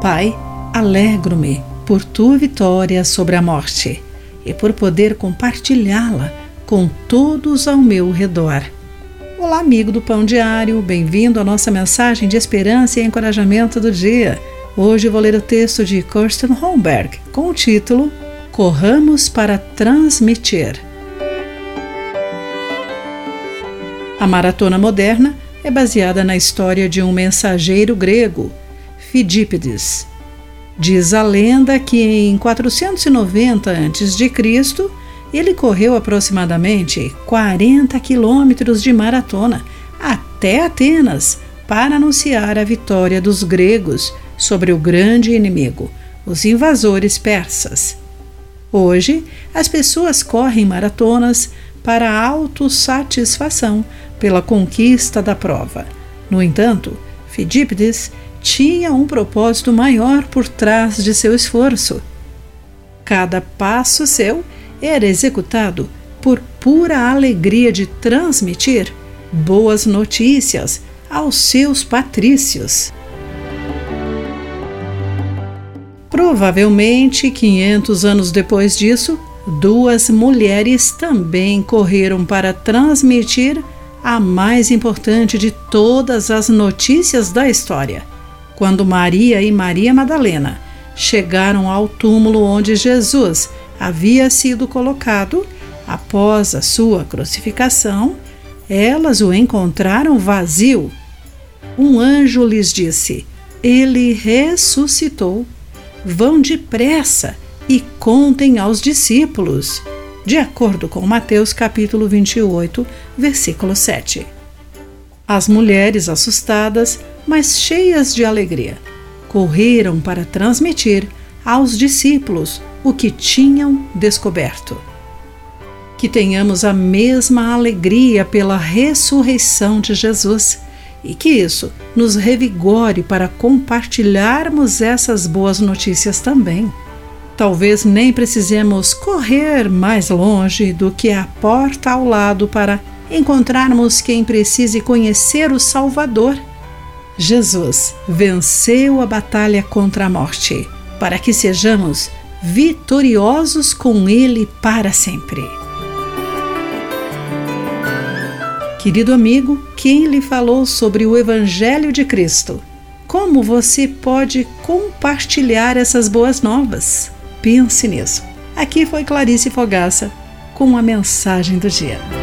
Pai, alegro-me por tua vitória sobre a morte e por poder compartilhá-la com todos ao meu redor. Olá, amigo do Pão Diário, bem-vindo à nossa mensagem de esperança e encorajamento do dia. Hoje vou ler o texto de Kirsten Holmberg com o título Corramos para Transmitir. A maratona moderna é baseada na história de um mensageiro grego, Fidípides. Diz a lenda que em 490 a.C., ele correu aproximadamente 40 quilômetros de maratona até Atenas para anunciar a vitória dos gregos sobre o grande inimigo, os invasores persas. Hoje, as pessoas correm maratonas para autossatisfação pela conquista da prova. No entanto, Fidípides tinha um propósito maior por trás de seu esforço. Cada passo seu era executado por pura alegria de transmitir boas notícias aos seus patrícios. Provavelmente, 500 anos depois disso, duas mulheres também correram para transmitir a mais importante de todas as notícias da história. Quando Maria e Maria Madalena chegaram ao túmulo onde Jesus havia sido colocado após a sua crucificação, elas o encontraram vazio. Um anjo lhes disse: Ele ressuscitou. Vão depressa e contem aos discípulos, de acordo com Mateus capítulo 28, versículo 7. As mulheres assustadas, mas cheias de alegria, correram para transmitir aos discípulos o que tinham descoberto. Que tenhamos a mesma alegria pela ressurreição de Jesus e que isso nos revigore para compartilharmos essas boas notícias também. Talvez nem precisemos correr mais longe do que a porta ao lado para encontrarmos quem precise conhecer o Salvador. Jesus venceu a batalha contra a morte, para que sejamos vitoriosos com Ele para sempre. Querido amigo, quem lhe falou sobre o Evangelho de Cristo? Como você pode compartilhar essas boas novas? Pense nisso. Aqui foi Clarice Fogaça com a mensagem do dia.